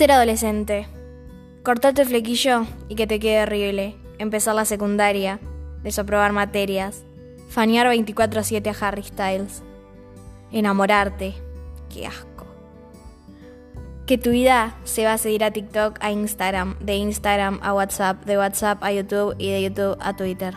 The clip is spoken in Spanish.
Ser adolescente. Cortarte el flequillo y que te quede horrible. Empezar la secundaria. Desaprobar materias. Fanear 24-7 a Harry Styles. Enamorarte. Qué asco. Que tu vida se va a seguir a TikTok, a Instagram, de Instagram a WhatsApp, de WhatsApp a YouTube y de YouTube a Twitter.